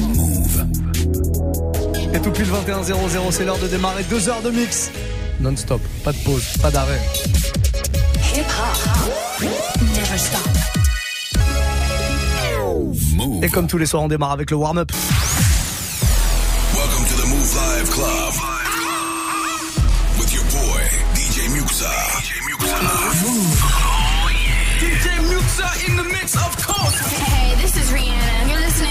Move. Et tout pile 21 00, c'est l'heure de démarrer deux heures de mix. Non-stop, pas de pause, pas d'arrêt. Hip hop. Never stop. Move. Et comme tous les soirs, on démarre avec le warm-up. Welcome to the Move Live Club. With your boy, DJ Muxa. DJ Muxa. in the mix, of course. Hey, this is Rihanna.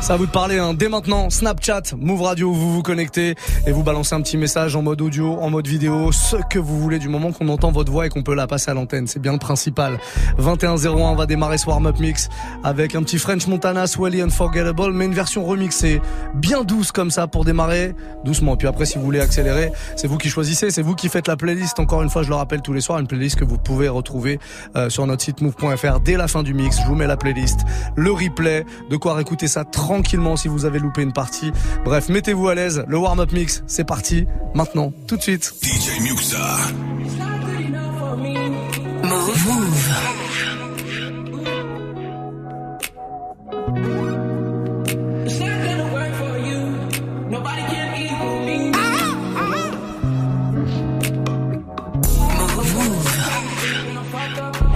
Ça vous parler hein. dès maintenant. Snapchat, Move Radio, vous vous connectez et vous balancez un petit message en mode audio, en mode vidéo, ce que vous voulez du moment qu'on entend votre voix et qu'on peut la passer à l'antenne. C'est bien le principal. 21.01, on va démarrer ce warm-up mix avec un petit French Montana, Swelly Unforgettable, mais une version remixée, bien douce comme ça pour démarrer doucement. Puis après, si vous voulez accélérer, c'est vous qui choisissez, c'est vous qui faites la playlist. Encore une fois, je le rappelle tous les soirs, une playlist que vous pouvez retrouver euh, sur notre site move.fr dès la fin du mix. Je vous mets la playlist, le replay, de quoi réécouter ça tranquillement si vous avez loupé une partie. Bref, mettez-vous à l'aise. Le warm-up mix, c'est parti. Maintenant, tout de suite. DJ Muxa. It's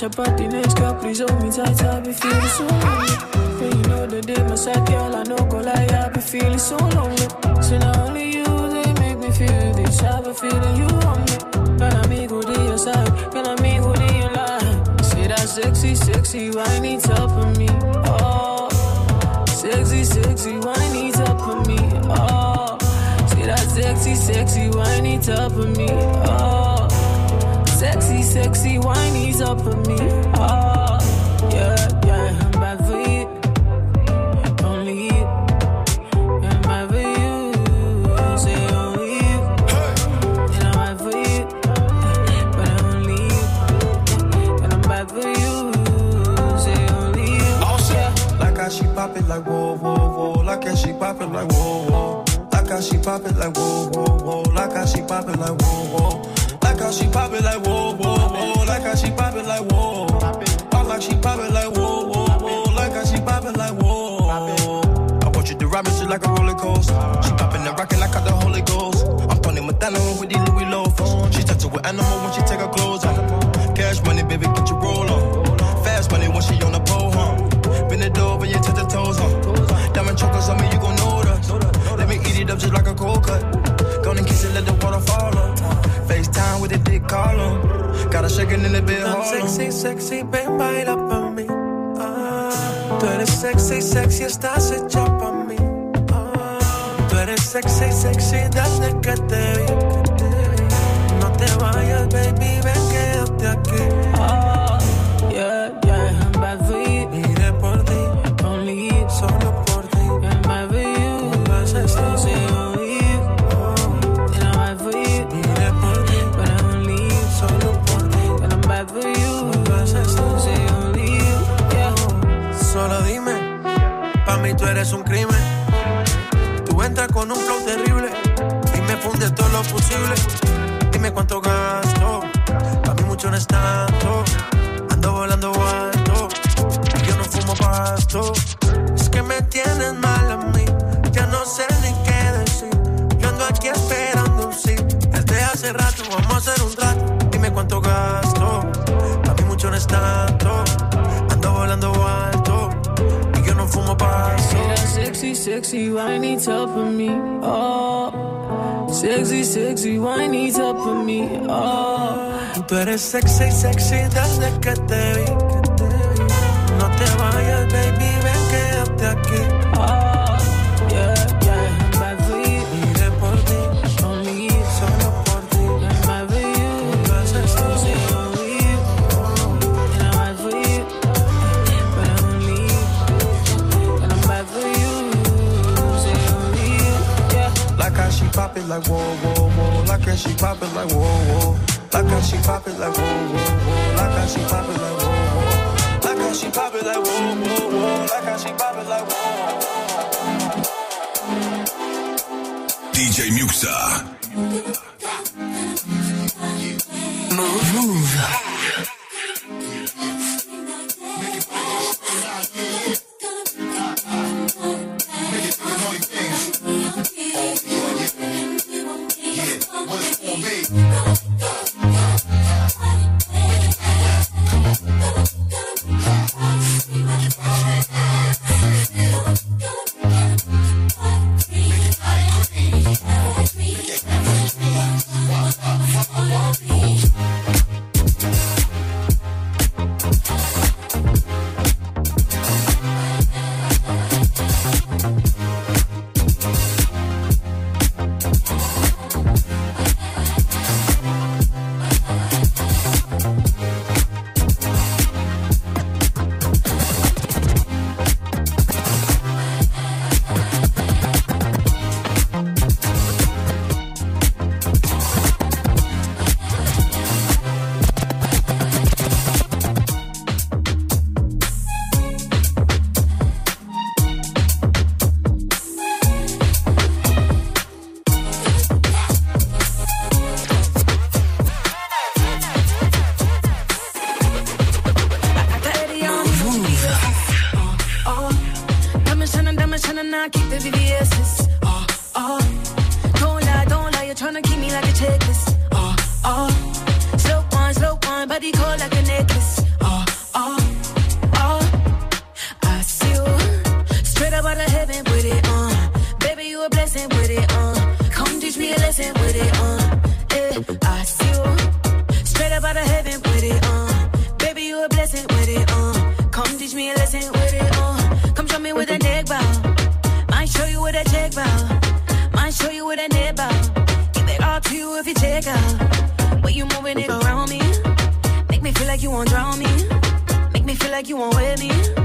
When I touch your next please hold me tight. I be feeling so lonely. When you know the day, my side girl, I know go lie. I be feeling so lonely. So now only you, they make me feel this. I be feeling you on me. Can I me good in your side? Can I meet good in your line? Say that sexy, sexy, why need top of me. Oh, sexy, sexy, why need top of me. Oh, say that sexy, sexy, why need top of me. Oh. Sexy, sexy, whiny's up for me. Oh, yeah, yeah, I'm bad for you. Only you. I'm for you. Say only you. And I'm for you. But only you. And I'm for you. Say only you. Oh. Like how she pop it like whoa, whoa, whoa. Like how she pop it like whoa, whoa. Like how she pop it like whoa, whoa, whoa. Like how she pop it like whoa, whoa whoa. whoa, whoa. Like how she pop it like whoa. I like she pop it like whoa, whoa, whoa. Like how she pop it like whoa. I want you to ride me like a roller coaster. She popping and rocking like I the Holy Ghost. I'm Tony Montana with these Louis loafers. She touch it with animal when she take her shaking in the bed, sexy, sexy, ven baila pa' mí. Ah, tú eres sexy, sexy, estás hecha pa' mí. Ah, tú eres sexy, sexy desde que te vi. que te vi. No te vayas, baby, ven, quédate aquí. Todo lo posible. Dime cuánto gasto, pa' mí mucho no es tanto. Ando volando alto yo no fumo pasto. Es que me tienes mal a mí, ya no sé ni qué decir. Yo ando aquí esperando un sí. Desde hace rato vamos a hacer un trato. Dime cuánto gasto, pa' mí mucho no es tanto. Ando volando alto y yo no fumo that sexy, sexy, whiny top of me. Oh, sexy, sexy, why whiny top of me. Oh, Tú eres sexy, sexy desde que te vi. Like whoa, whoa, whoa. Like how she pop it like whoa, whoa. Like how she pop it like whoa, whoa, whoa. Like how she pop it like whoa, whoa. Like how she pop it like whoa, whoa, whoa. Like how she pop it like whoa. DJ Muxa. Like you won't wear me.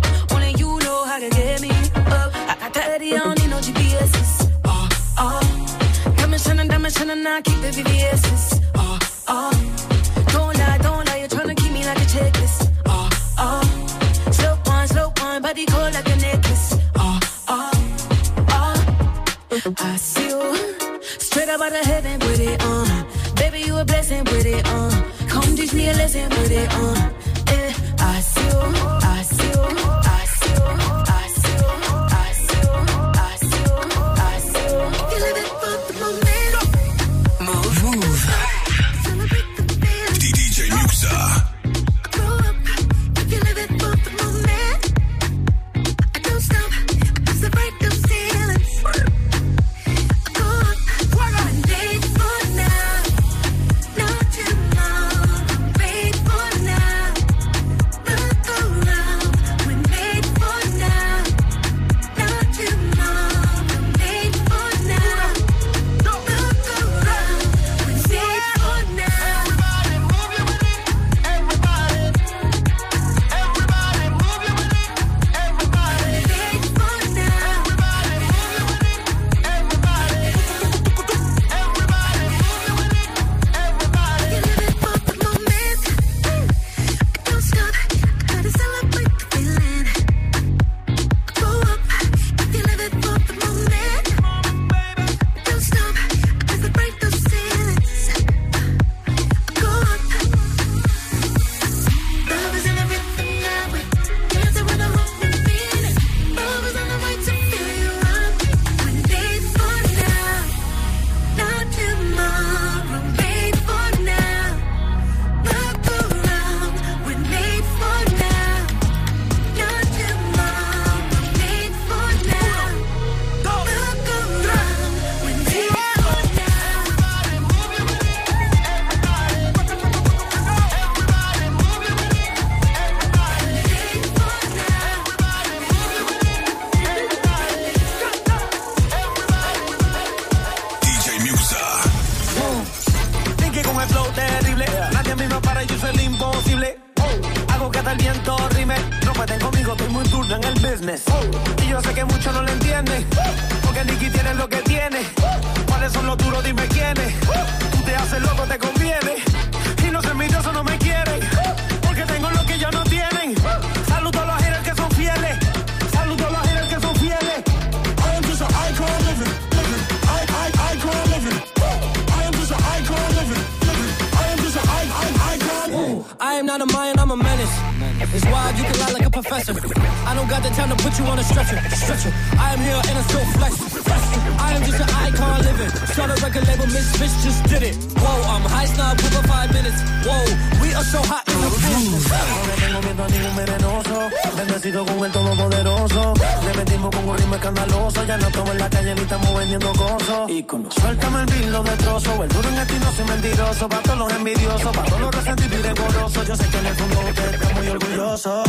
Ya no estamos en la calle ni estamos vendiendo cosas. Suéltame el vilo de trozo. El duro en este y no soy mentiroso. Pa' todos los envidiosos. Pa' todos los resentidos y decorosos. Yo sé que en el fondo usted está muy orgulloso.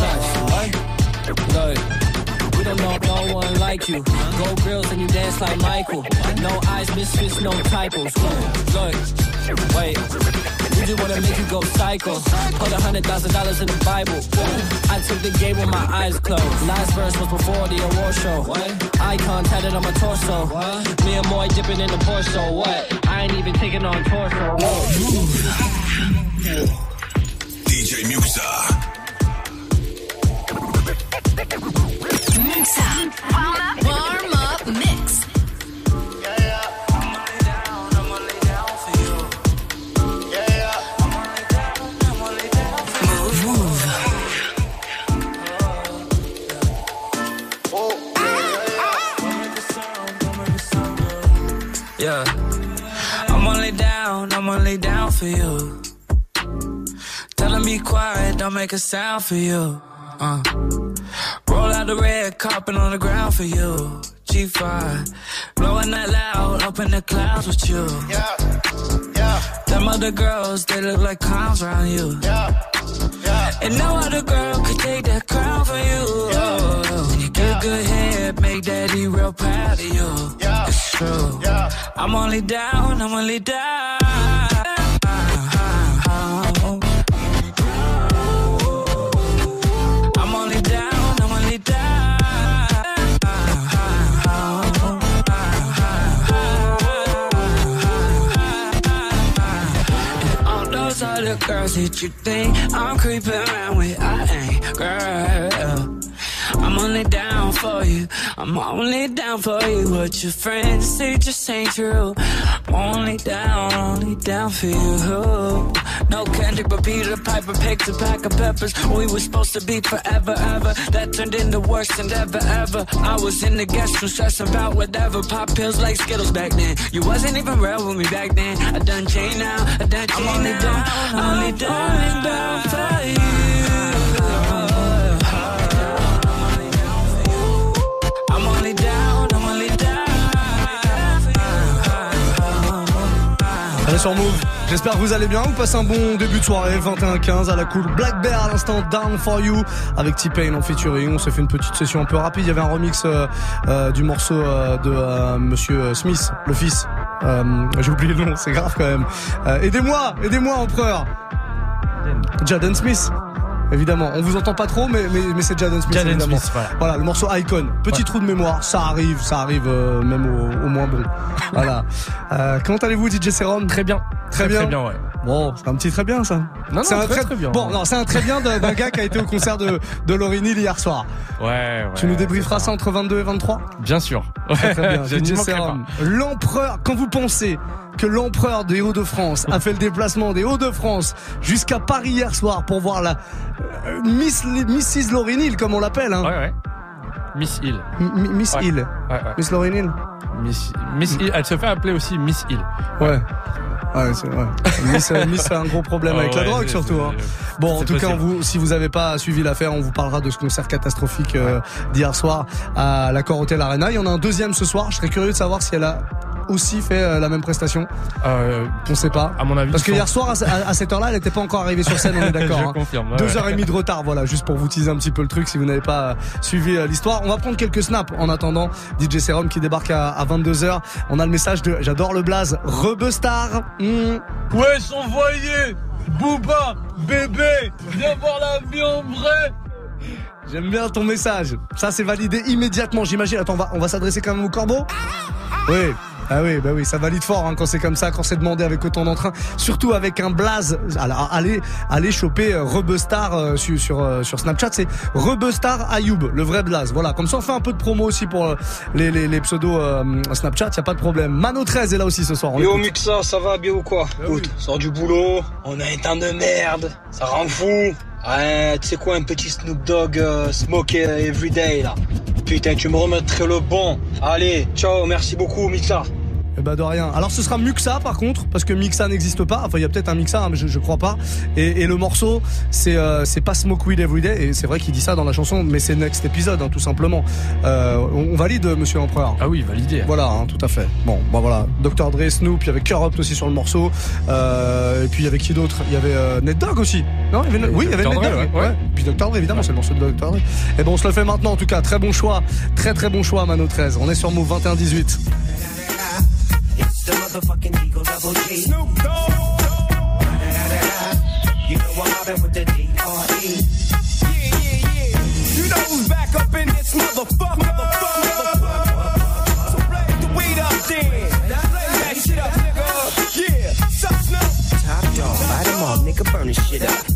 Look, we don't know no one like you. Gold grills and you dance like Michael. No eyes, misfits, no typos. Look, wait. We just wanna make you go psycho. Put a hundred thousand dollars in the Bible. I took the game with my eyes closed. Last verse was before the award show. Icon tatted on my torso. Me and Moy dipping in the Porsche. What? I ain't even taking on torso. DJ Muxa. Warm up mix. Yeah. I'm only down, I'm only down for you. Yeah yeah I'm only down I'm only down for you Move Move Oh yeah Yeah I'm down I'm down for you Tell him quiet, don't make a sound for you. Uh. Out the red carpet on the ground for you. G5, blowing that loud up in the clouds with you. Yeah, yeah. Them other girls, they look like clowns around you. Yeah, yeah. And no other girl could take that crown for you. Oh, when you get good head, make daddy real proud of you. Yeah, it's true. Yeah. I'm only down, I'm only down. All the girls that you think I'm creeping around with, I ain't, girl. I'm only down for you. I'm only down for you. What your friends say just ain't true. I'm only down, only down for you. No Kendrick, but Peter Piper picked a pack of peppers. We were supposed to be forever, ever. That turned into worse than ever, ever. I was in the guest room stressing about whatever. Pop pills like Skittles back then. You wasn't even real with me back then. I done changed now, I done changed I'm only now. Down, only down, down for you. Sur Move. J'espère que vous allez bien. Vous passez un bon début de soirée. 21-15 à la cool. Black Bear à l'instant. Down for you. Avec T-Pain en featuring. On s'est fait une petite session un peu rapide. Il y avait un remix euh, euh, du morceau euh, de euh, Monsieur Smith, le fils. Euh, J'ai oublié le nom. C'est grave quand même. Euh, aidez-moi, aidez-moi, empereur. Jaden Smith. Évidemment, on vous entend pas trop, mais, mais, mais c'est Jaden Smith. Jaden évidemment. Smith, voilà. le morceau Icon. Petit Ouais. trou de mémoire, ça arrive, ça arrive euh, même au, au moins bon. voilà. Euh, comment allez-vous, DJ Serum? Très bien. Très bien. Très bien, ouais. Bon, c'est un petit très bien ça. Non, c'est non, un très, très bien. Bon, non, c'est un très bien d'un gars qui a été au concert de, de Neal hier soir. Ouais, ouais. tu nous débrieferas ça entre 22 et 23 Bien sûr. Très, très bien. L'empereur, quand vous pensez que l'empereur des Hauts-de-France a fait le déplacement des Hauts-de-France jusqu'à Paris hier soir pour voir la euh, Miss, Mrs. Neal, comme on l'appelle, hein. Ouais, ouais. Miss Hill. M- Miss Ouais. Hill. Ouais, ouais. Miss Laurie Neal Miss, Miss Hill. Elle se fait appeler aussi Miss Hill. Ouais. Ouais, c'est vrai. Miss, euh, Miss a un gros problème Oh, avec la ouais, drogue surtout. Hein. Bon, en tout cas, vous, si vous n'avez pas suivi l'affaire, on vous parlera de ce concert catastrophique euh, d'hier soir à l'accord Hotel Arena. Il y en a un deuxième ce soir. Je serais curieux de savoir si elle a aussi fait euh, la même prestation. Euh, On sait pas. à mon avis. Parce que hier soir, à, cette heure-là, elle n'était pas encore arrivée sur scène, on est d'accord. Je hein. confirme. ouais, Deux heures et demie de retard, voilà, juste pour vous teaser un petit peu le truc si vous n'avez pas euh, suivi euh, l'histoire. On va prendre quelques snaps en attendant DJ Serum qui débarque à, à 22h. On a le message de J'adore le blaze, Rebestar. Hmm. Ouais, son voyer Booba, bébé, viens voir la vie en vrai J'aime bien ton message. Ça, c'est validé immédiatement, j'imagine. Attends, on va, on va s'adresser quand même au corbeau Oui. Ah oui, bah oui, ça valide fort hein, quand c'est comme ça, quand c'est demandé avec autant d'entrain, surtout avec un blaze. Alors, allez, allez choper euh, Rebestar euh, sur sur, euh, sur Snapchat, c'est Rebestar Ayoub, le vrai blaze. Voilà, comme ça on fait un peu de promo aussi pour euh, les, les, les pseudos euh, Snapchat, y a pas de problème. Mano 13 est là aussi ce soir. on Yo. Muxa, ça va bien ou quoi? Écoute, sors du boulot, on a un temps de merde, ça rend fou. Ouais, tu sais quoi, un petit Snoop Dogg euh, smoke everyday là. Putain, tu me remettrais le bon. Allez, ciao, merci beaucoup Muxa. Eh ben de rien. Alors ce sera Muxa par contre, parce que Mixa n'existe pas. Enfin il y a peut-être un Mixa, hein, mais je, je crois pas. Et, et le morceau, c'est euh, c'est pas Smoke Weed Everyday. Et c'est vrai qu'il dit ça dans la chanson, mais c'est Next Episode, hein, tout simplement. Euh, on, on valide, Monsieur l'Empereur. Ah oui, validé. Voilà, hein, tout à fait. Bon, bah voilà. Dr Dre, Snoop, il y avait Corrupt aussi sur le morceau. Euh, et puis il y avait qui d'autre? Il y avait euh, Ned Dogg aussi. Non, il y avait, oui, il y avait Dr. Ned Dogg. ouais. Ouais. Puis Dr Dre, évidemment, c'est le morceau de Dr Dre. Et bon, on se le fait maintenant en tout cas. Très bon choix, très très bon choix, Mano 13. On est sur Move 21-18. The motherfucking Eagle Double G. Snoop Dogg. You know I'm mobbing with the D.R.E. Yeah, yeah, yeah. You know who's back up in this motherfucker? motherfucker. So blaze the weed up then. Blaze that shit up, nigga. Yeah, sup, Snoop? Top dog, light them all, nigga, burn this shit up.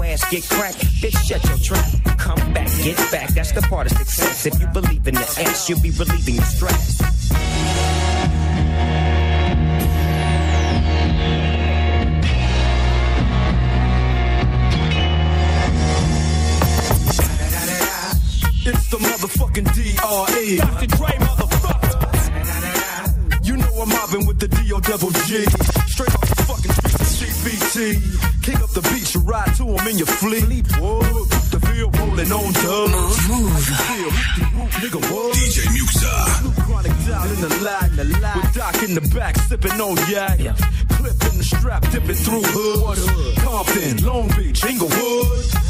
your ass get cracked, bitch, shut your trap. Come back, get back, that's the part of success. If you believe in the ass, you'll be relieving the stress. It's the motherfucking D.R.E. Dr. Dre, motherfucker. You know I'm mobbing with the D.O. Double G. Straight off the fucking. King up the beach, you ride to him in your fleet. Whoa, the field rolling on dubs. Move, Nigga, what? DJ Muxa. Chronic down in the lag, with Doc in the back sipping on yak. Clip in the strap, dipping through hood. Compton, Long Beach, Inglewood.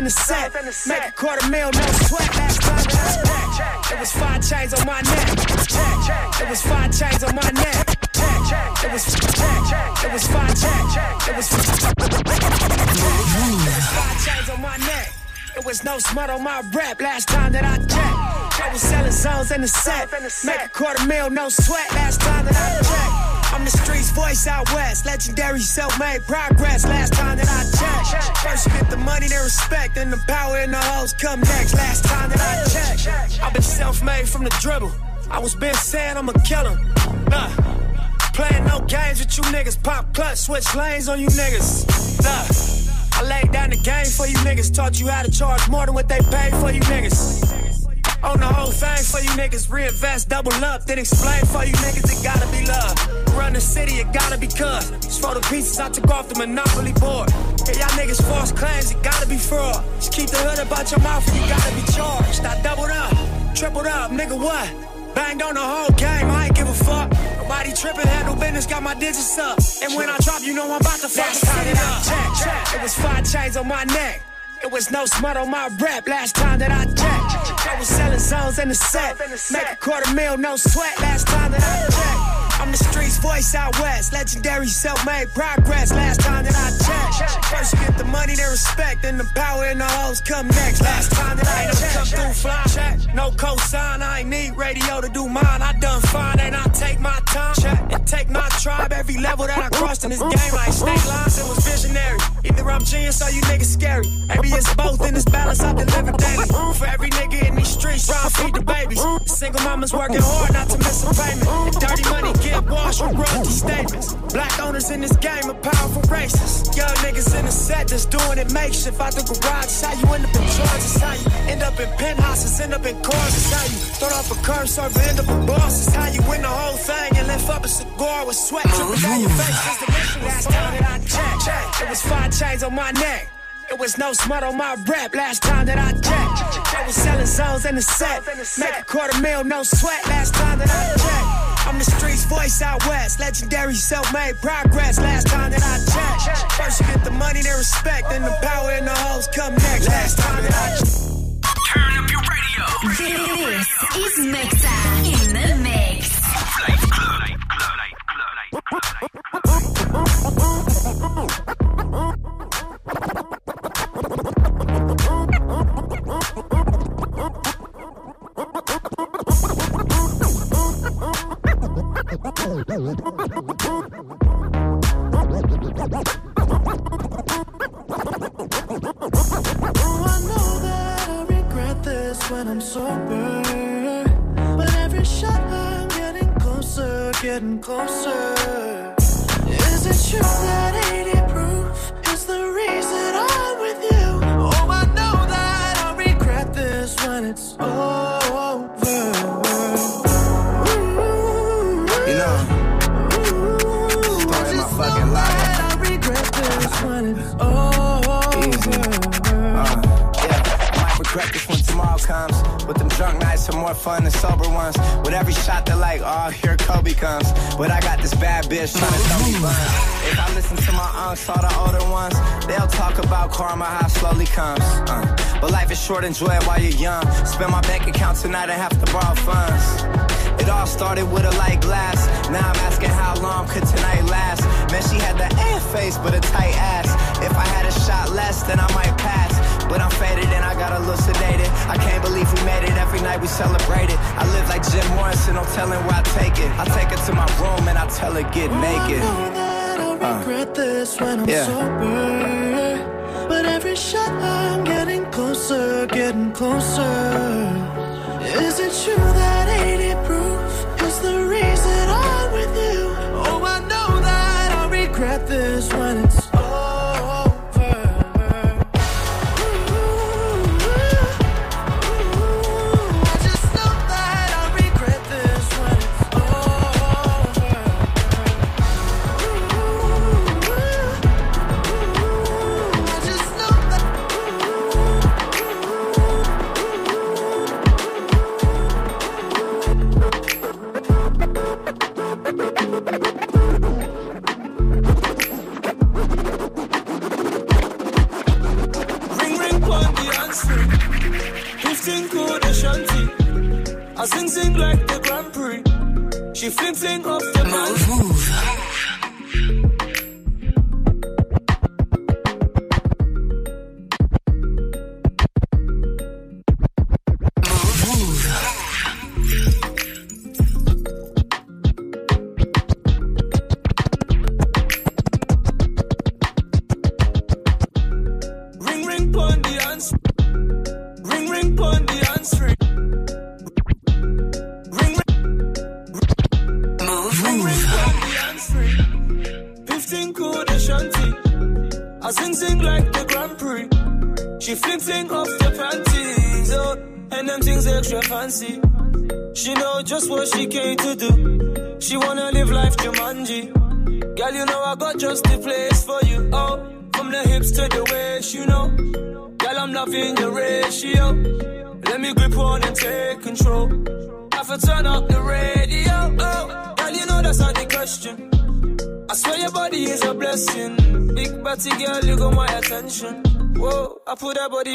In the set. Make a quarter mil, no sweat. Last time that I checked, it was five chains on my neck. Check, it was five chains on my neck. Check, it was check, it was five check, it was five chains on my neck. It was no smut on my rap last time that I checked. I was selling zones in the set. Make a quarter mil, no sweat last time that I checked. I'm the streets voice out west. Legendary self-made progress last time that I checked. First you get the money, then respect, then the power and the hoes come next. Last time that I checked. I've been self-made from the dribble. I was been saying I'm a killer. Nah. Playing no games with you niggas. Pop clutch, switch lanes on you niggas. Nah. I laid down the game for you niggas. Taught you how to charge more than what they pay for you niggas. On the whole thing for you niggas. Reinvest, double up, then explain for you niggas. It gotta be love. Run the city, it gotta be cuz. Just for the pieces I took off the monopoly board. Yeah, y'all niggas false claims, it gotta be fraud. Just keep the hood about your mouth and you gotta be charged. I doubled up, tripled up, nigga what? Banged on the whole game, I ain't give a fuck. Nobody tripping, handle business, got my digits up. And when I drop, you know I'm about to fuck the it up. Check, check. It was five chains on my neck. It was no smut on my rap last time that I checked. I was selling zones in the set. Make a quarter mil, no sweat last time that I checked. I'm the streets voice out west. Legendary self-made progress last time that I checked. First you get the money, then respect, then the power and the hoes come next. Last time that I checked. Come through fly check. No cosign, I ain't need radio to do mine. I done fine and I take my time. Check. And take my tribe every level that I crossed in this game. Like state lines, it was visionary. Either I'm genius or you niggas scary. Maybe it's both in this balance I deliver daily. Mm, for every nigga in these streets, trying to feed the babies. The single mama's working hard not to miss a payment. And dirty money get washed with royalty statements. Black owners in this game are powerful racists. Young niggas in the set that's doing it makeshift out the garage. How you end up in charge. It's how you end up in penthouses, end up in cars. It's how you start off a curb server, end up a boss. It's how you win the whole thing and lift up a cigar with sweat dripping down your face. It's the mission. Last time that I checked, it was five chains on my neck. It was no smut on my rap last time that I checked. I was selling zones in the set. Make a quarter mil, no sweat last time that I checked. I'm the streets voice out west. Legendary self-made progress last time that I checked. First you get the money, then respect, then the power and the hoes come next. Last time that I checked. Turn up your radio. This is Mixa in the mix. I know that I regret this when I'm sober. But every shot I'm getting closer, getting closer. Is it true that 80 proof is the reason I'm with you? Oh, I know that I regret this when it's over. Comes. But them drunk nights are more fun than sober ones. With every shot, they're like, oh, here Kobe comes. But I got this bad bitch trying to throw me buns. If I listen to my aunts, all the older ones, they'll talk about karma, how it slowly comes. Uh, but life is short, enjoy it while you're young. Spend my bank account tonight and have to borrow funds. It all started with a light glass. Now I'm asking how long could tonight last. Man, she had the air face, but a tight ass. If I had a shot less, then I might pass. But I'm faded and I got elucidated. I can't believe we made it. Every night we celebrated. I live like Jim Morrison, no telling where I take it. I take her to my room and I tell her get oh, naked. I know that I uh. regret this when I'm Yeah. sober. But every shot I'm getting closer, getting closer. Is it true that 80 proof with you? Oh, I know that I regret this when it's I sing sing like the Grand Prix. She fling fling off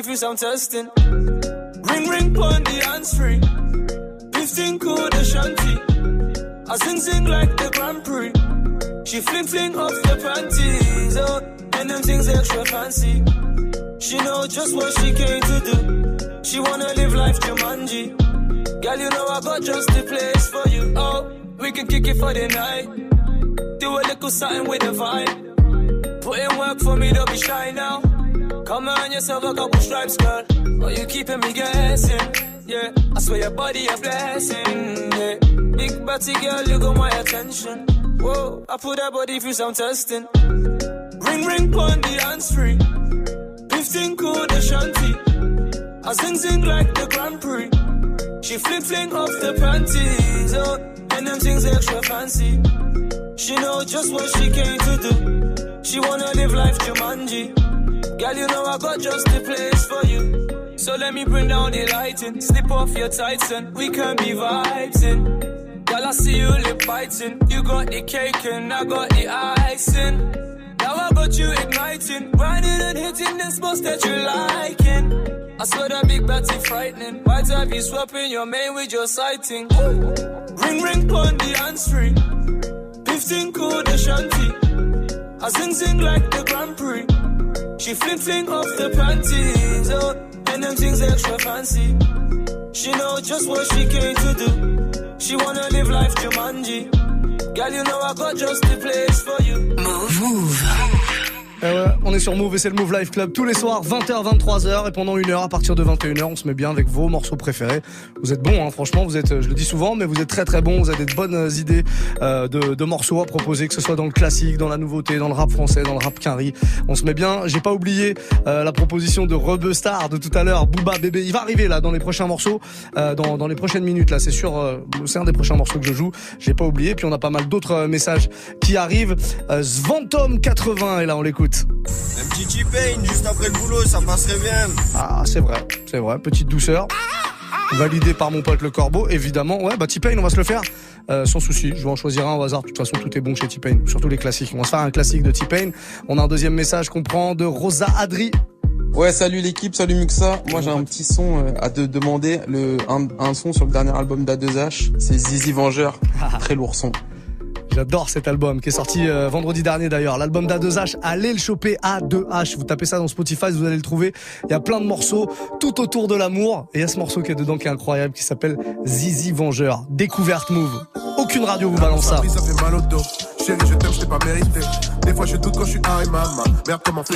confused, I'm testing. Swear your body a blessing. Yeah, big body girl, you got my attention. Whoa, I put that body through some testing. Ring ring pon the free. 15 code shanty. I sing sing like the Grand Prix. She fling fling off the panties, oh, and them things extra fancy. She know just what she came to do. She wanna live life Jumanji. Girl, you know I got just the place for you. So let me bring down the lighting. Slip off your tights and we can be vibing. Girl, I see you lip biting. You got the cake and I got the icing. Now I got you igniting. Grinding and hitting the spots that you liking. I swear that big batty frightening. Might have you swapping your main with your sighting. Ring ring pon the free. 15 code Ashanti. I sing sing like the Grand Prix. She fling fling off the panties, oh, and them things extra fancy. She know just what she came to do. She wanna live life Jumanji. Girl, you know I got just the place for you. Move, move. Eh on est sur Move et c'est le Move Life Club tous les soirs 20h 23h et pendant une heure à partir de 21h on se met bien avec vos morceaux préférés. Vous êtes bons hein, franchement, vous êtes je le dis souvent mais vous êtes très très bons, vous avez de bonnes euh, idées euh, de, morceaux à proposer que ce soit dans le classique, dans la nouveauté, dans le rap français, dans le rap quinri. On se met bien, j'ai pas oublié euh, la proposition de Rebustar de tout à l'heure, Booba bébé, il va arriver là dans les prochains morceaux dans, dans les prochaines minutes là, c'est sûr c'est un des prochains morceaux que je joue. J'ai pas oublié puis on a pas mal d'autres messages qui arrivent. Euh, Svantom 80 et là on l'écoute. Un petit T-Pain juste après le boulot, ça passerait bien. Ah, c'est vrai, c'est vrai, petite douceur. validé par mon pote le Corbeau, évidemment. Ouais, bah T-Pain, on va se le faire euh, sans souci. Je vais en choisir un au hasard. De toute façon, tout est bon chez T-Pain, surtout les classiques. On va se faire un classique de T-Pain. On a un deuxième message qu'on prend de Rosa Adri. Ouais, salut l'équipe, salut Muxa. Moi j'ai un petit son euh, à te demander, le un, un son sur le dernier album d'A2H, c'est Zizi Vengeur, très lourd son. J'adore cet album qui est sorti euh, vendredi dernier d'ailleurs. L'album d'A2H, allez le choper A2H. Vous tapez ça dans Spotify, vous allez le trouver. Il y a plein de morceaux tout autour de l'amour. Et il y a ce morceau qui est dedans qui est incroyable qui s'appelle Zizi Vengeur. Découverte Move. Aucune radio vous balance ça. Chérie, je t'aime, je t'ai pas mérité. Des fois, je doute quand je suis. Merde, comment fait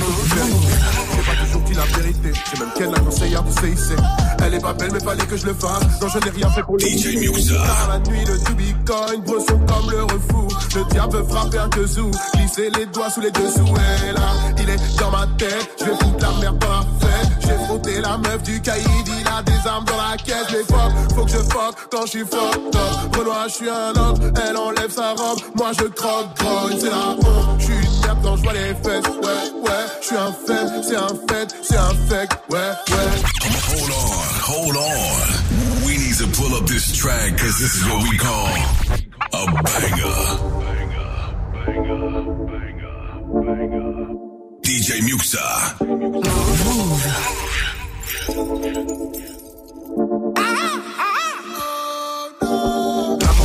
dit la vérité. J'ai même qu'elle la conseillère du CIC. Elle est pas belle, mais fallait que je le fasse. Non, je n'ai rien fait pour les DJ Dans la nuit, le bitcoin, bresson comme le refou. Le diable veut frapper un kazoo. Glisser les doigts sous les dessous. Et là, il est dans ma tête. Je vais foutre la merde dans la fête. J'ai frotté la meuf du caïd. Il a des armes dans la caisse. Les fuck, faut que je fuck quand je suis fucked up. Renoir, je suis un autre. Elle enlève sa robe. Moi, je croque, grogne. C'est la honte. Je suis une merde quand je vois les fesses. Ouais, ouais. Je suis un faible. C'est un fait. C'est un fake. Ouais, ouais. Hold on, hold on. We need to pull up this track because this is what we call a banger. DJ Muxa. L'amour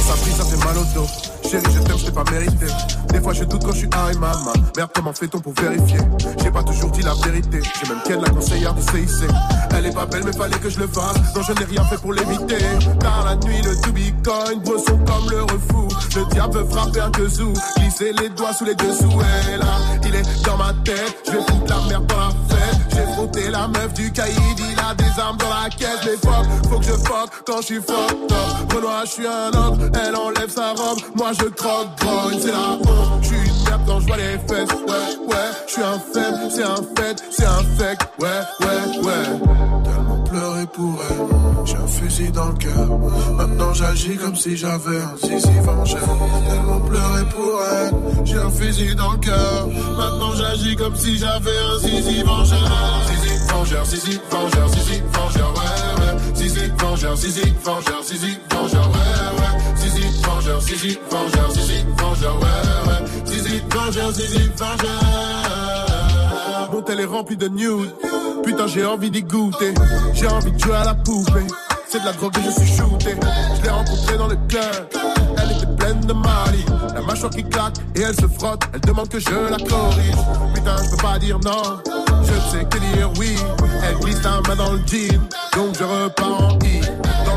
ça pris, ça fait mal au dos. Chérie, je t'aime, t'ai pas mérité. Des fois, je doute quand je suis Harry Mama. Merde, comment fait-on pour vérifier? J'ai pas toujours dit la vérité. J'ai même qu'elle la conseillère du CIC. Elle est pas belle, mais fallait que je le fasse. Non, je n'ai rien fait pour l'éviter. Dans la nuit, le to bitcoin, bresson comme le refou. Le diable veut frapper un kazoo. Glisser les doigts sous les dessous. Et là, il est dans ma tête. Je vais foutre la merde dans la. J'ai frotté la meuf du caïd. Il a des armes dans la caisse. Les fuck, faut que je fuck quand je suis fucked up. Renoir, je suis un homme. Elle enlève sa robe. Moi, je croque, grogne. C'est la honte. Je suis une merde quand je vois les fesses. Ouais, ouais. Je suis un faible. C'est un fait. C'est un fake. Ouais, ouais, ouais. Tellement pleuré pour elle. J'ai un fusil dans le cœur. Maintenant, j'agis comme si j'avais un zizi vengeur. Tellement pleuré pour elle. J'ai un fusil dans le cœur. Maintenant, j'agis comme si j'avais un zizi vengeur. Zizi vengeur, zizi vengeur, zizi vengeur, ouais, ouais. Zizi vengeur, zizi vengeur, zizi vengeur, ouais, vengeur, zizi vengeur, zizi vengeur, ouais, ouais. Zizi vengeur, zizi vengeur. Mon tel est rempli de nudes. Putain, j'ai envie d'y goûter. J'ai envie de jouer à la poupée. C'est de la drogue que je suis shooté. Je l'ai rencontrée dans le club. Elle était pleine de mali. La mâchoire qui claque et elle se frotte. Elle demande que je la corrige. Putain, je peux pas dire non. Je sais que dire oui. Elle glisse la main dans le jean. Donc je repars en I.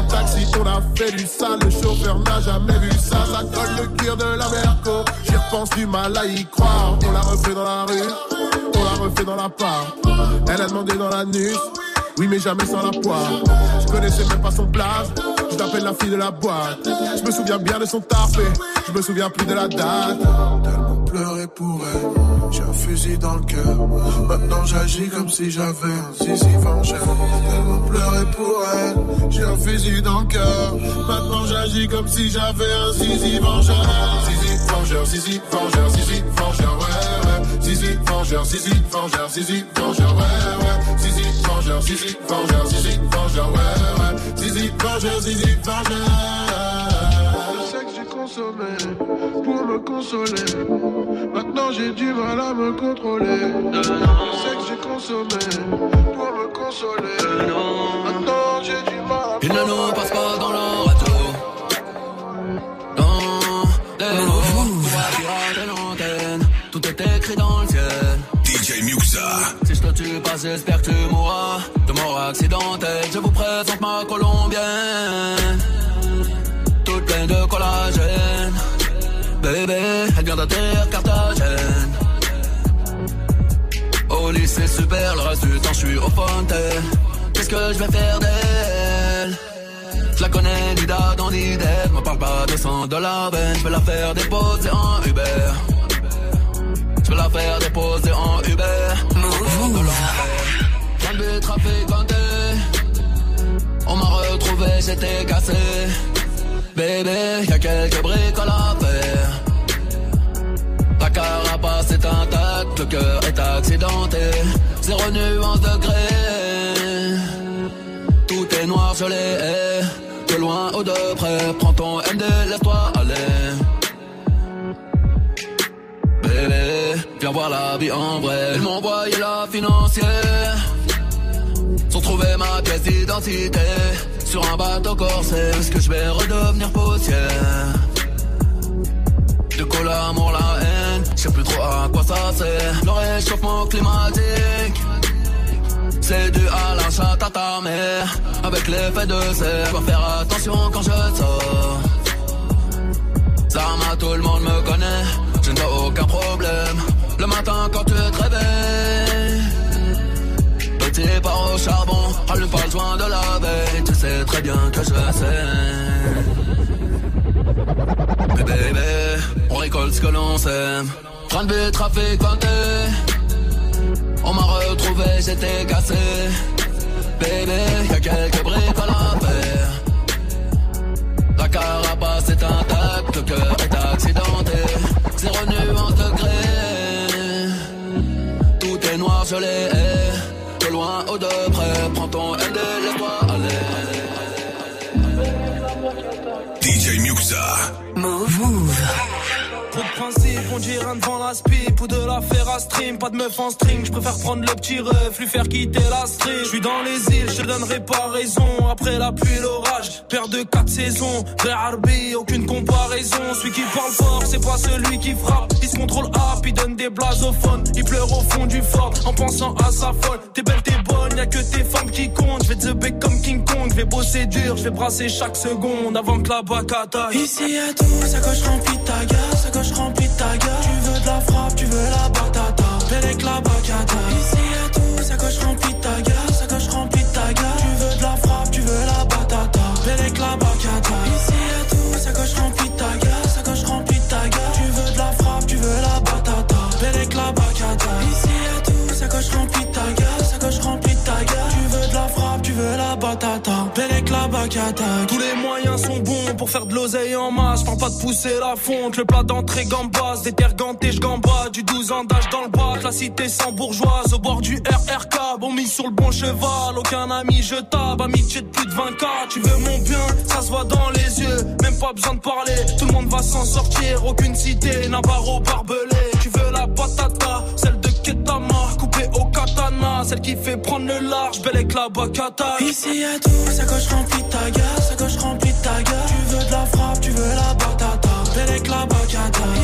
Taxi, on a fait du sale. Le chauffeur n'a jamais vu ça. Ça colle le cuir de la Merco. J'y repense du mal à y croire. On l'a refait dans la rue. On l'a refait dans la part. Elle a demandé dans l'anus. Oui, mais jamais sans la poire. Je connaissais même pas son place. Je l'appelle la fille de la boîte. Je me souviens bien de son tarpé. Je me souviens plus de la date. Tellement pleuré pour elle. J'ai un fusil dans le cœur. Maintenant j'agis comme si j'avais un zizi vengeur. Tellement pleuré pour elle. J'ai un fusil dans le cœur. Maintenant j'agis comme si j'avais un zizi vengeur. Vengeur, zizi vengeur, zizi vengeur, ouais, ouais. Zizi vengeur, zizi vengeur, zizi vengeur, ouais, ouais. Zizi vengeur, zizi vengeur, zizi vengeur, ouais, ouais. Zizi vengeur, zizi vengeur. Le sexe j'ai consommé pour me consoler. Maintenant j'ai du mal à me contrôler. Le sexe j'ai consommé pour me consoler. Maintenant j'espère que tu mourras de mort accidentelle. Je vous présente ma colombienne. Toute pleine de collagène. Bébé, elle vient d'atterrir Carthagène. Au lycée super, le reste du temps je suis au fontaine. Qu'est-ce que je vais faire d'elle? Je la connais, Nida dans l'idée. Me parle pas de 100 dollars, ben je vais la faire déposer en Uber. Je vais la faire déposer en Uber. De. On m'a retrouvé, j'étais cassé. Bébé, y'a quelques briques à la faire. La carapace est intacte, le cœur est accidenté. Zéro nuance de gré. Tout est noir, je l'ai. loin ou de près, prends ton MD, laisse-toi aller. Bébé, viens voir la vie en vrai. Ils m'ont la financière. Sans trouver ma pièce d'identité. Sur un bateau corsé, est-ce que je vais redevenir poussière? De quoi l'amour, la haine, je sais plus trop à quoi ça sert. Le réchauffement climatique. C'est dû à la chatte à ta mère Avec l'effet de serre Dois faire attention quand je sors Ça m'a tout le monde me connaît Je n'ai aucun problème Le matin quand tu te réveilles Petit pas au charbon Allume pas le joint de la veille Tu sais très bien que je sais Bébé, bébé On récolte ce que l'on sème Train de trafic, vanté on m'a retrouvé, j'étais cassé. Bébé, y'a quelques briques à faire. La carapace est intacte, le cœur est accidenté. Zéro nuance degré. Tout est noir, je l'ai. De près, prends ton LD, laisse-toi aller. DJ Muxa. Dit rien devant la spip ou de la faire à stream. Pas de meuf en string, je préfère prendre le petit ref, lui faire quitter la stream. Je suis dans les îles, je te donnerai pas raison. Après la pluie, l'orage, père de quatre saisons. Vrai Harbi, aucune comparaison. Celui qui parle fort, c'est pas celui qui frappe. Il se contrôle up, il donne des blasophones. Il pleure au fond du fort en pensant à sa folle. T'es belle, t'es bonne, y'a que tes femmes qui comptent. Je vais te bec comme King Kong, je vais bosser dur, je vais brasser chaque seconde avant que la bacata. Ici y'a tout, ça coche remplie de ta gueule, ça coche remplie de ta gueule. Tu veux de la frappe, tu veux la batata. Belle la bacata. Ici y'a tout, ça coche remplie de ta gueule, ça coche remplie de ta gueule. Tu veux de la frappe, tu veux la batata. Belle la bacata. Ici y'a tout, ça coche remplie de ta gueule, ça coche remplie de ta gueule. Tu veux de la frappe, tu veux la batata. Belle la bacata. Ici y'a tout, ça coche remplie de ta gueule, ça coche remplie de ta gueule. Tu veux de la frappe, tu veux la batata. Belle la bacata. Tous les moyens faire de l'oseille en masse. Prends pas de pousser la fonte, le plat d'entrée gambas. Des terres gantées. Du 12 ans d'âge dans le bac, la cité sans bourgeoise. Au bord du RRK, bon mis sur le bon cheval. Aucun ami, je tape, amitié de plus de 20k. Tu veux mon bien, ça se voit dans les yeux. Même pas besoin de parler, tout le monde va s'en sortir. Aucune cité, Navarro barbelé. Tu veux la patata, celle de Ketama, coupée au katana. Celle qui fait prendre le large, belle avec la bacata. Ici y'a tout, ça coche remplie ta gueule, I thought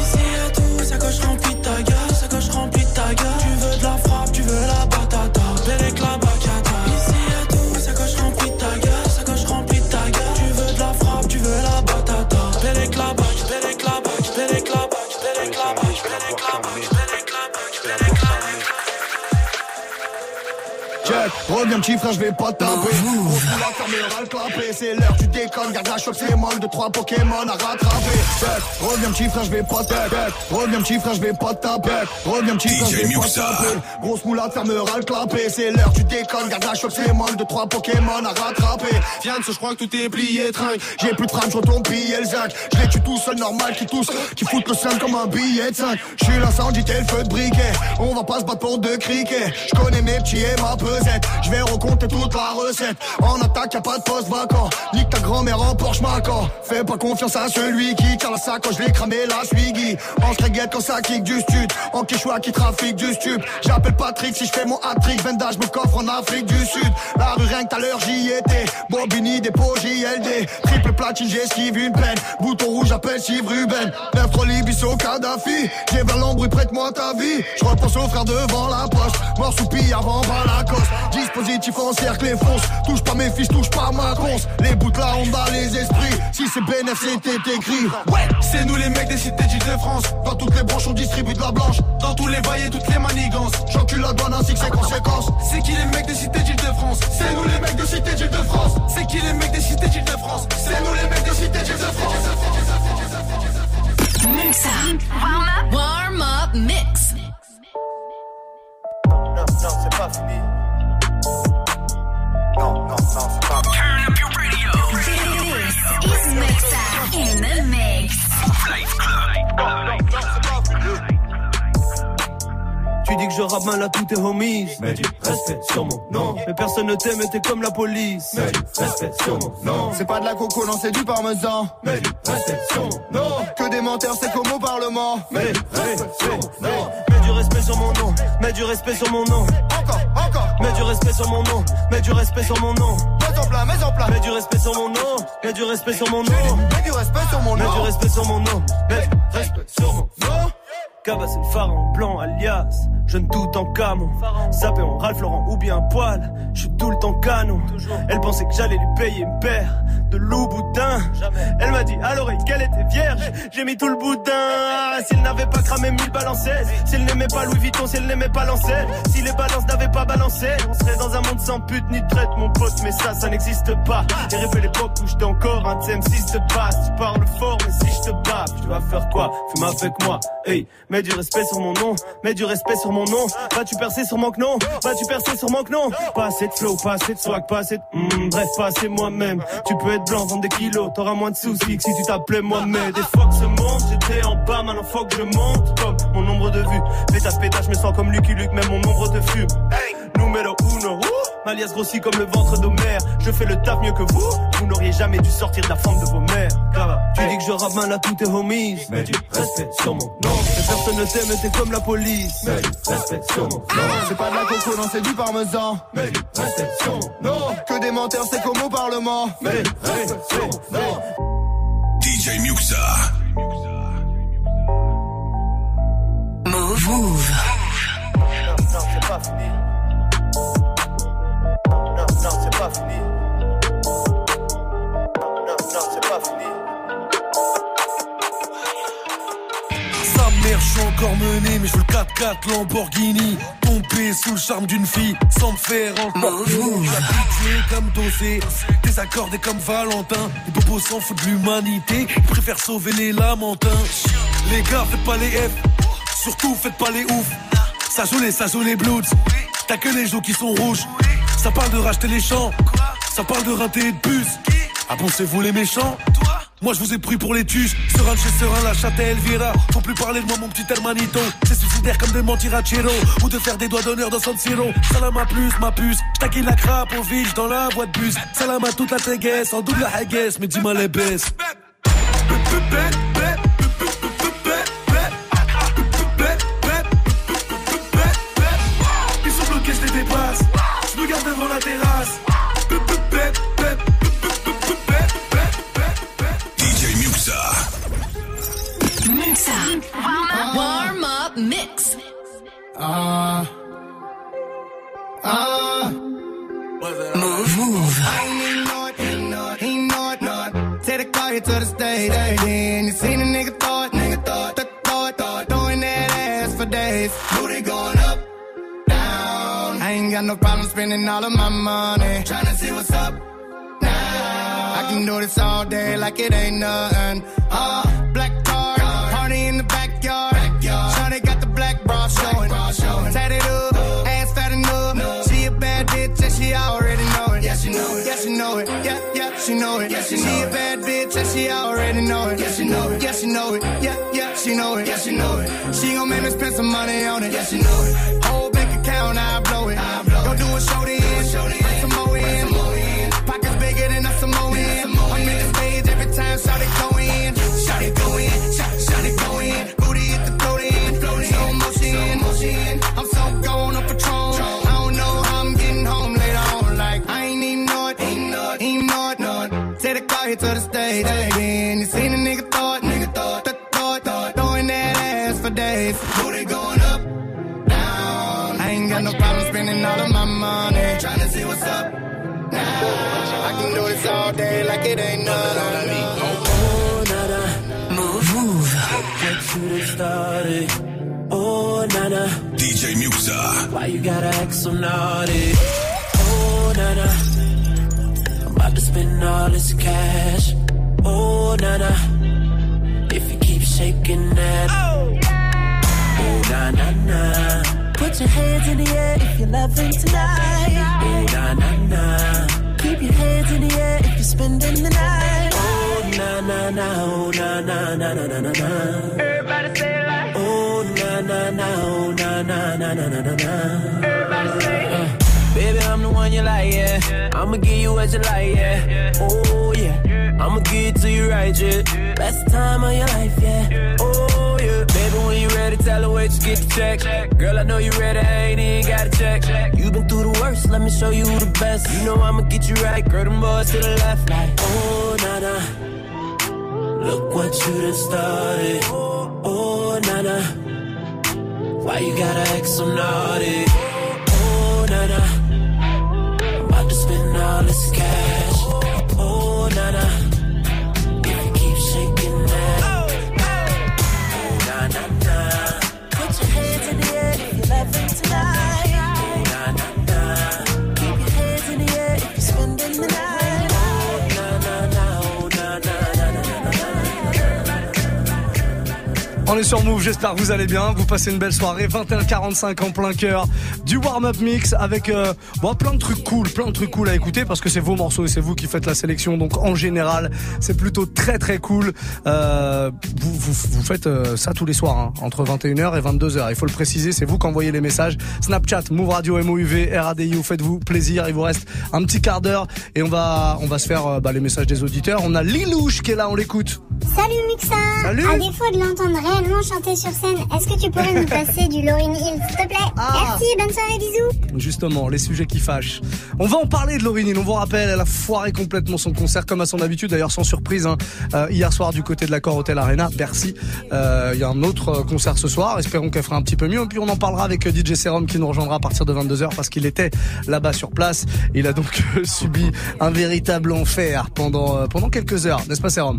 reviens petit frère, je vais pas taper. Gros coup, la caméra clapper. C'est l'heure, tu déconnes, garde la choc, c'est molle de trois Pokémon à rattraper. Reviens petit frère, je vais pas taper. Reviens petit frère, je vais pas taper. Reviens petit frère, je vais pas taper. Grosse moulade, fermera le clapper. C'est l'heure, tu déconnes, garde la choc, c'est molle de trois Pokémon à rattraper. Viens de ce, je crois que tout est plié, trinque. J'ai plus de fram, je retourne piller le zinc. Je les tue tout seul, normal, qui tousse, qui foutent le sein comme un billet de 5. Je suis l'incendie, t'es le feu de briquet. On va pas se battre pour deux criquets. Je connais mes petits et ma pesette. Je vais recompter toute la recette. En attaque, y'a pas de poste vacant. Nique ta grand-mère en Porsche Macan. Fais pas confiance à celui qui tire la sacoche, je l'ai cramé la Swiggy. En streguette quand ça kick du stud. En Quechua qui trafique du stup. J'appelle Patrick si je fais mon hat-trick. Vendage me coffre en Afrique du Sud. La rue rien que à l'heure j'y étais. Bobini, dépôt JLD. Triple platine, j'esquive une peine. Bouton rouge, j'appelle Steve Ruben. 9 3 Libisso, Kadhafi. J'ai l'embrouille, prête-moi ta vie. Je repense au frère devant la poche. Mort soupille avant Balacoste. Dispositif en cercle et fonce. Touche pas mes fils, touche pas ma conce. Les bouts de la on bat les esprits. Si c'est BNF, c'était écrit. Ouais, c'est nous les mecs des cités d'Île-de-France. Dans toutes les branches, on distribue de la blanche. Dans tous les bails toutes les manigances. J'encule la douane ainsi que ses conséquences. C'est qui les mecs des cités d'Île-de-France C'est nous les mecs des cités d'Île-de-France. C'est qui les mecs des à tous tes homies. Mais du respect sur mon nom. Mais personne ne t'aime et t'es comme la police. Mais du respect sur mon nom. C'est pas de la coco, non, c'est du parmesan. Mais du respect sur mon nom. Que des menteurs, c'est comme au Parlement. Mais du respect sur mon nom. Mets du respect sur mon nom. Mets du respect sur mon nom. Encore, encore. Mets du respect sur mon nom. Mets du respect sur mon nom. Mets en plat, mets en plat. Mets du respect sur mon nom. Mets du respect sur mon nom. Mets du respect sur mon Mets du nom. respect sur mon nom. Mets du respect sur mon nom. Cabas c'est le pharaon blanc alias. Jeune tout en camon. Sapé en Ralph Laurent ou bien poil. Je suis tout le temps canon. Elle pensait que j'allais lui payer une paire De loup boudin Elle m'a dit à l'oreille qu'elle était vierge. J'ai mis tout le boudin. S'il n'avait pas cramé mille balançaises S'il n'aimait pas Louis Vuitton S'il n'aimait pas l'ancêtre Si les balances n'avaient pas balancé On serait dans un monde sans pute ni traite mon pote. Mais ça ça n'existe pas. J'ai rêvé l'époque où j'étais encore un TM6 te passe Tu parles fort mais si je te bats Tu vas faire quoi? Fume avec moi. Hey Mets du respect sur mon nom, mets du respect sur mon nom. Vas-tu percer sur mon non Vas-tu percer sur mon non Pas assez de flow, pas assez de swag, pas assez de... Hmm, bref, pas assez moi-même. Tu peux être blanc, vendre des kilos, t'auras moins de soucis que si tu t'appelais moi-même. Des fois que se monte, j'étais en bas, maintenant faut que je monte. Comme mon nombre de vues. Pétage, pétage, je me sens comme Lucky Luke, même mon nombre de fumes. Hey, numéro ouh. Malias grossit comme le ventre d'Homère. Je fais le taf mieux que vous. Vous n'auriez jamais dû sortir de la forme de vos mères. Tu dis que je rappe mal à tous tes homies. Mais du respect sur mon nom. Mais personne ne t'aime, t'es comme la police. Mais du respect sur mon nom. C'est pas de la coco, non, c'est du parmesan. Mais du respect sur mon nom. Que des menteurs, c'est comme au Parlement. Mais du respect sur mon nom. DJ Muxa. Move. Move. Non, c'est pas fini. Fini. Non, c'est pas fini. Sa mère, je suis encore mené, mais je veux le 4x4 Lamborghini. Tombé sous le charme d'une fille, sans me faire encore Je suis habitué comme dosé, désaccordé comme Valentin. Les bobos s'en foutent de l'humanité, ils préfèrent sauver les lamentins. Les gars, faites pas les F, surtout faites pas les ouf. Ça joue les, ça joue les bloods. T'as que les joues qui sont rouges. Ça parle de racheter les champs, ça parle de rinter et de bus. Ah bon, c'est vous les méchants? Moi je vous ai pris pour les tuches, serein chez serein, la chatte Elvira. Faut plus parler de moi mon petit hermanito. C'est suicidaire comme de mentir à Chiro ou de faire des doigts d'honneur dans San Siro. Salam plus, ma puce. J'taquille la crape au vige dans la voie de bus. Salam à toute la en double haguesse, mais dis-moi les baisses. Terrasse. DJ Muxa. Muxa. Warm up. Warm mix. Ah. Ah. Move. Ain't it, ain't know it, ain't know. Take the car here to the stage, got no problem spending all of my money. Tryna see what's up now. I can do this all day like it ain't nothing. Uh, black car, party in the backyard. Shawty got the black bra showing. Tatted up, ass fat enough. She a bad bitch and she already know it. Yeah, she know it. Yeah, she know it. Yeah, yeah, she know it. Yeah, she, a bad bitch and she already know it. Yeah, she know it. Yeah, she know it. Yeah, yeah, she know it. Yeah, she know it. She gon' make me spend some money on it. Yeah, she know it. Whole account, I blow it. Go do a show then. Bring some more in. Pockets bigger than a Samoan. I'm in the stage every time, shout it go in. Shout it go in. Shout, it go in. Booty hit the throat in. Slow motion. I'm so gone on Patron. I don't know how I'm getting home later on. Like, I ain't even know it. Ain't know. Ain't know it. Take the car here to the stage. Then you seen a. Nigga DJ Why you gotta act so naughty? Oh, nana. I'm about to spend all this cash. Oh, nana. If you keep shaking that. Oh, oh na na na. Put your hands in the air if you're loving tonight. Oh, na na na. Keep your hands in the air if you're spending the night. Oh, na na na. Oh, na na na na na na na. Everybody na na na, oh na na na na na na na. Everybody say. Uh, baby, I'm the one you like, yeah. I'ma give you what you like, yeah. Oh yeah. I'ma give it to you right, yeah. Best time of your life, yeah. Oh yeah. Baby, when you ready, tell her wait, just get the check. Girl, I know you ready, I ain't even got to check. You been through the worst, let me show you who the best. You know I'ma get you right, girl, them boys to the left, like oh na na. Look what you done started. Oh na na. Why you gotta act so naughty? Oh na na. I'm about to spend all this cash. On est sur Move, j'espère que vous allez bien. Vous passez une belle soirée, 21h45 en plein cœur du warm-up mix avec euh, bon, plein de trucs cool, plein de trucs cool à écouter parce que c'est vos morceaux et c'est vous qui faites la sélection. Donc en général, c'est plutôt très très cool. Euh, vous, vous, vous faites euh, ça tous les soirs, hein, entre 21h et 22h. Il faut le préciser, c'est vous qui envoyez les messages. Snapchat, Move Radio, MOUV, RADIO, faites-vous plaisir. Il vous reste un petit quart d'heure et on va, on va se faire euh, bah, les messages des auditeurs. On a Lilouche qui est là, on l'écoute. Salut Muxa Salut. À défaut de l'entendre réellement chanter sur scène, est-ce que tu pourrais nous passer du Lauryn Hill, s'il te plaît? Ah. Merci, bonne soirée, Justement, les sujets qui fâchent. On va en parler de Lauryn Hill. On vous rappelle, elle a foiré complètement son concert, comme à son habitude, d'ailleurs sans surprise. hein. Euh, hier soir, du côté de l'accord Hotel Arena, Bercy. Euh, Il y a un autre euh, concert ce soir. Espérons qu'elle fera un petit peu mieux. Et puis on en parlera avec DJ Serum qui nous rejoindra à partir de 22h parce qu'il était là-bas sur place. Il a donc subi un véritable enfer pendant, pendant quelques heures. N'est-ce pas Serum?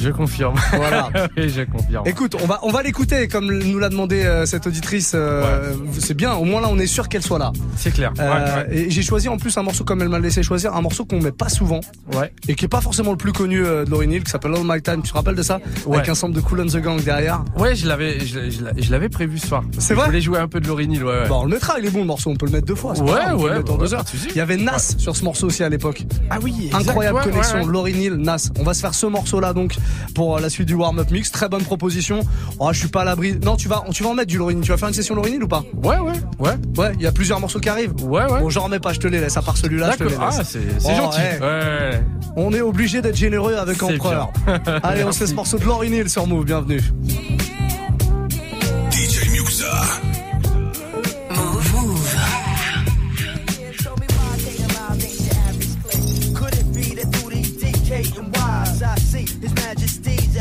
Je confirme. Voilà. oui, je confirme. Écoute, on va on va l'écouter comme nous l'a demandé euh, cette auditrice. euh, C'est bien. Au moins là, on est sûr qu'elle soit là. C'est clair. Euh, Ouais, ouais. Et j'ai choisi en plus un morceau comme elle m'a laissé choisir, un morceau qu'on met pas souvent. Ouais. Et qui est pas forcément le plus connu de Lauryn Hill, qui s'appelle All My Time. Tu te rappelles de ça? Ouais. Avec un sample de Cool and the Gang derrière. Ouais, je l'avais, je, je l'a- je l'avais prévu ce soir. C'est vrai? Je voulais jouer un peu de Lauryn Hill, ouais, ouais. Bon, on le mettra, il est bon le morceau, on peut le mettre deux fois. Ouais, grave, on peut ouais, le mettre en ouais, deux heures. Il y avait Nas sur ce morceau aussi à l'époque. Ah oui, exact, Incroyable ouais, connexion, ouais, ouais. Lauryn Hill, Nas. On va se faire ce morceau-là donc pour euh, la suite du warm-up mix. Très bonne proposition. Oh, je suis pas à l'abri. Non, tu vas, tu vas en mettre du Hill. Tu vas faire une session Hill ou pas? Ouais, ouais, ouais. Ouais, il y a plusieurs morceaux qui arrivent. Ouais, ouais. Bon, j'en remets pas, je te les laisse. À part celui-là, je te les laisse. Ah, c'est Oh, gentil. ouais. Ouais. On est obligé d'être généreux avec Empereur. Allez, on se fait ce morceau de Lauryn Hill sur Move. Bienvenue.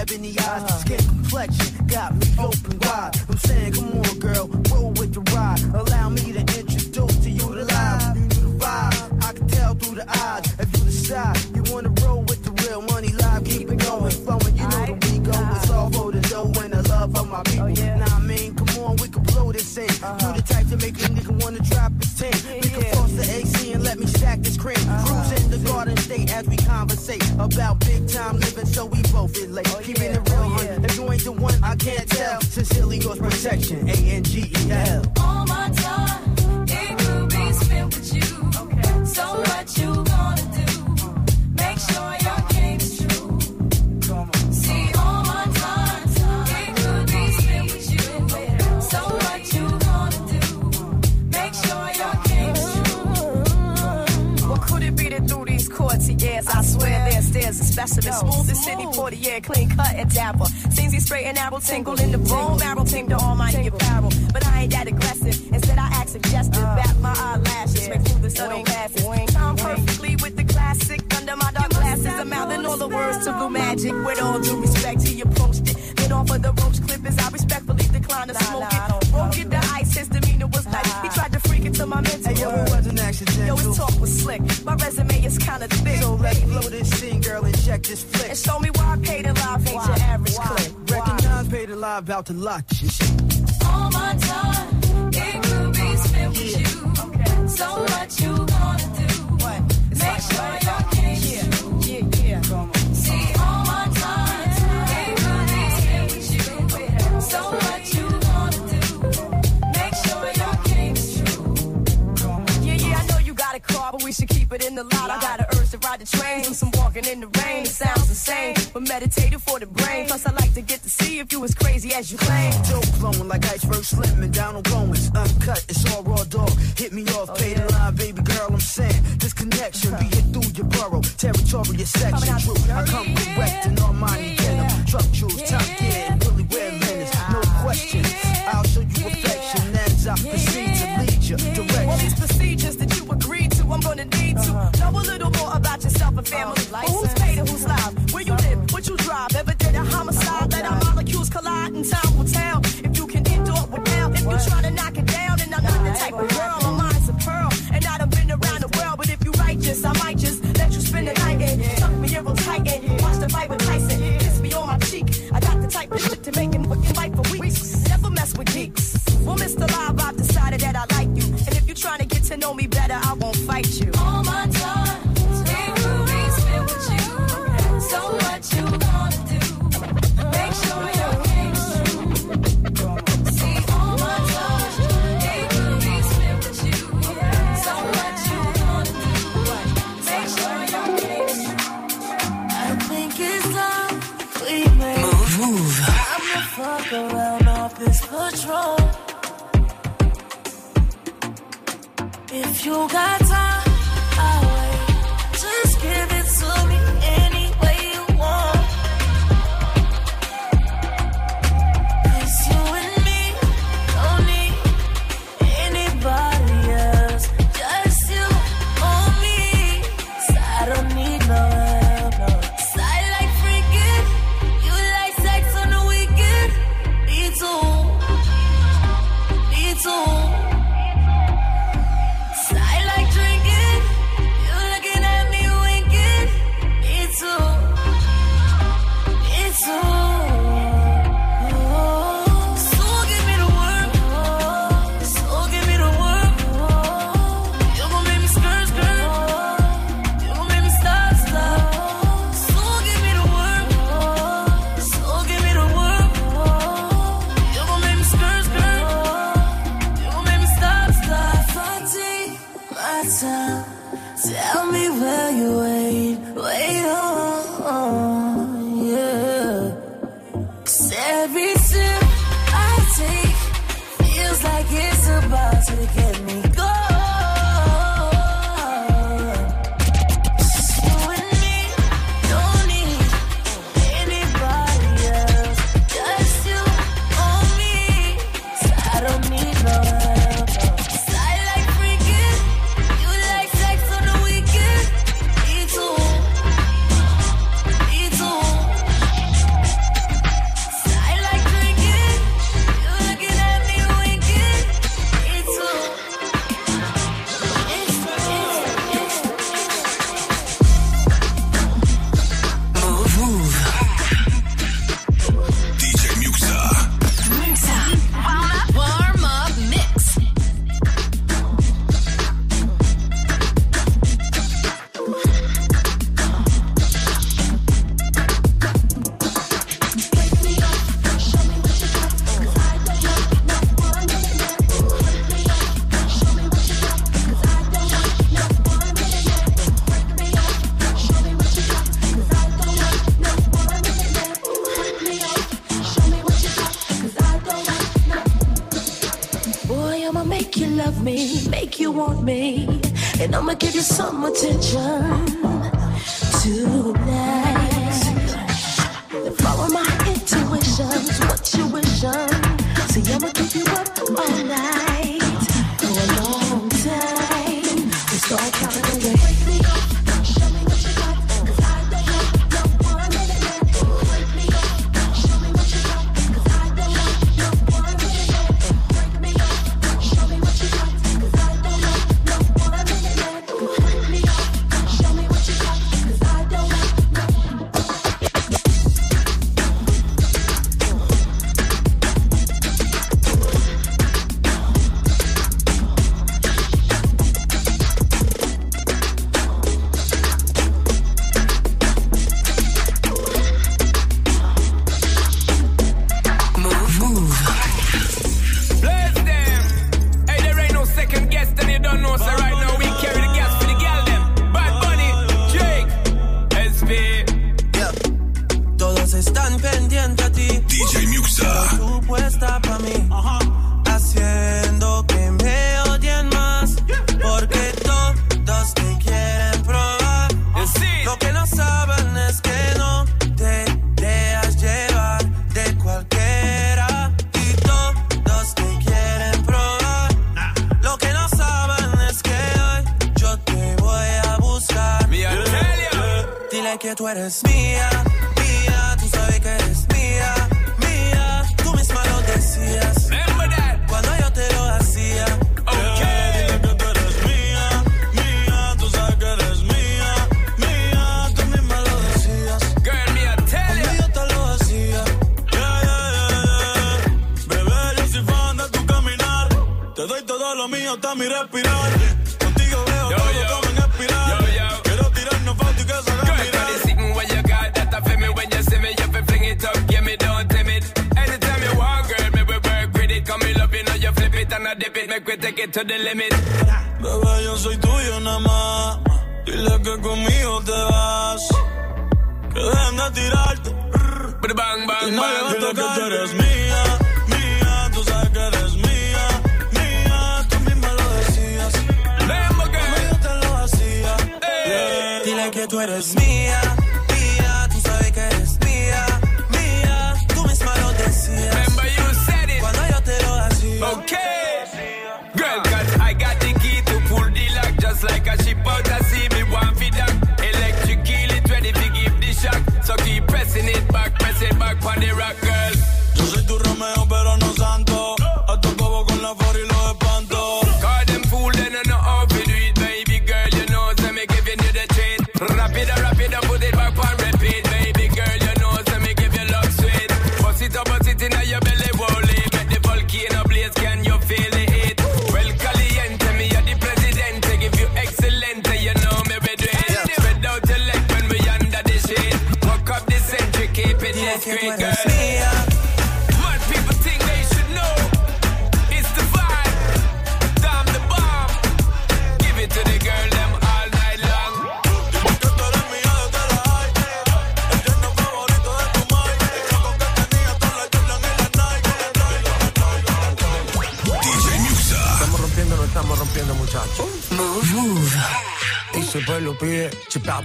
Majesty's the eyes, skin complexion got me open wide. I'm saying, come on, girl, roll with the ride. Allow me to introduce to you the live. You knew the vibe, I can tell through the eyes. If you decide you wanna roll with the real money live, keep it going, flowing. You know the we go. It's all for the dough and the love of my people. Oh, yeah Now I mean, come on, we can blow this thing. Uh-huh. You the type to make a nigga wanna drop his team. We can force the AC and let me stack this cream. Cruise in the garden state as we conversate about big time living, so we both relate. Oh, Keeping it real, hun. If you ain't the one, I can't tell. Sincerely yours, protection. A N G E L. All my time, it could be spent with you. So what you gonna do? friends. I swear their stairs are specialists. smooth the city, 40 year, clean cut and dapper. Seems he straight and arrow, tingle in the room. Barrel ting to all my apparel. about to lock you. All my time, it could be spent with you. Okay. So you wanna do. What? Make like sure your yeah. yeah, yeah, yeah. See, all my time, it could be spent with you. So much you wanna do. Make sure your king true. Yeah, yeah, I know you got a car, but we should keep it in the lot. I got an urge to ride the train, do some walking in the rain. It sounds insane, but meditating for the as you claim. Dope flowing like iceberg slimming down on Bowens. Uncut, it's all raw dog. Hit me off, oh, pay yeah. the line, baby girl, I'm saying. This connection be it through your burrow. Territory is section. True, I come correct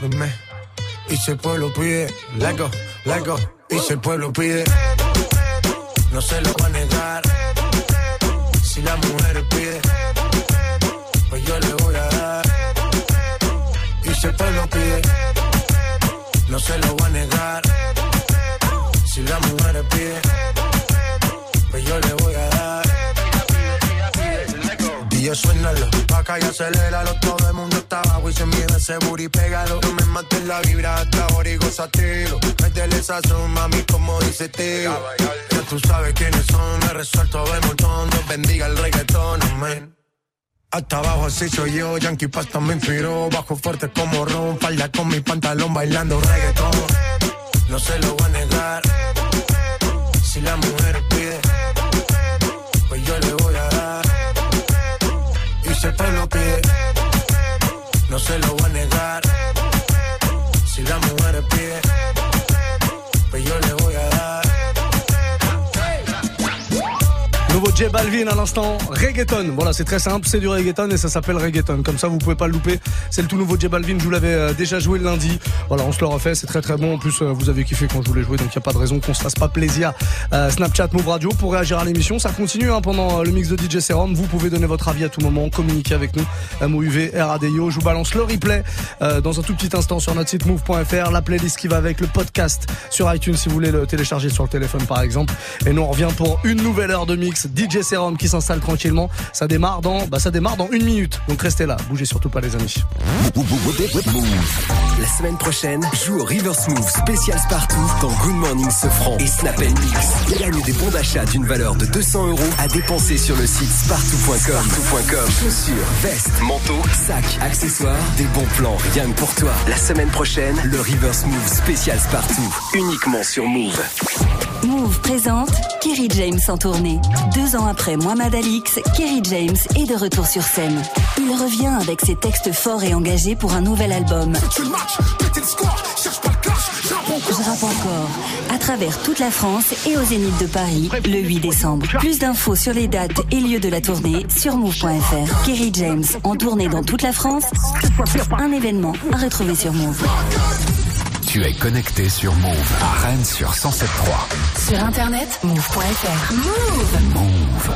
Y si el pueblo pide, let go. Y si el pueblo pide, no se lo va a negar. Si la mujer pide, pues yo le voy a dar. Y si el pueblo pide, no se lo va a negar. Si la mujer pide, pues yo le voy a dar. DJ suénalo, pa' acá y aceléralo se mide ese booty pégalo No me mates la vibra hasta ahora y gozatelo Métele sazón, mami, como dice Teo Ya tú sabes quiénes son, me resuelto de montón. Dios bendiga el reggaetón, amén. Hasta abajo así soy yo, Yankee Pasta me inspiró Bajo fuerte como Ron, falda con mi pantalón bailando reggaetón. No se lo voy a negar. Si la mujer pide Pues yo le voy a dar. Y el pueblo pide, no se lo voy a negar. J Balvin à l'instant, reggaeton. Voilà, c'est très simple, c'est du reggaeton et ça s'appelle reggaeton. Comme ça, vous pouvez pas le louper. C'est le tout nouveau J Balvin. Je vous l'avais euh, déjà joué le lundi. Voilà, on se le refait. C'est très très bon. En plus, euh, vous avez kiffé quand je vous l'ai joué, donc il y a pas de raison qu'on se fasse pas plaisir. Euh, Snapchat, Move Radio pour réagir à l'émission. Ça continue hein, pendant le mix de DJ Serum. Vous pouvez donner votre avis à tout moment, communiquer avec nous. MOUV, RADIO. Je vous balance le replay dans un tout petit instant sur notre site move.fr. La playlist qui va avec le podcast sur iTunes si vous voulez le télécharger sur le téléphone par exemple. Et nous on revient pour une nouvelle heure de mix. Serum qui s'installe tranquillement. Ça démarre dans, bah ça démarre dans une minute. Donc restez là. Bougez surtout pas les amis. La semaine prochaine, joue au River Smooth spécial Spartoo dans Good Morning Sofran et Snap Mix. Gagne des bons d'achat d'une valeur de 200 euros à dépenser sur le site spartoo.com. Spartoo.com. Chaussures, vestes, manteaux, sacs, accessoires, des bons plans rien que pour toi. La semaine prochaine, le River Smooth spécial Spartoo. Uniquement sur Move. Move présente Kerry James en tournée. Deux ans après Mohamed Alix, Kerry James est de retour sur scène. Il revient avec ses textes forts et engagés pour un nouvel album. Je rappe encore. À travers toute la France et au Zénith de Paris, le 8 décembre. Plus d'infos sur les dates et lieux de la tournée sur move.fr. Kerry James en tournée dans toute la France. Un événement à retrouver sur Move. Tu es connecté sur Move à Rennes sur 107.3. Sur internet, move.fr. Move Move.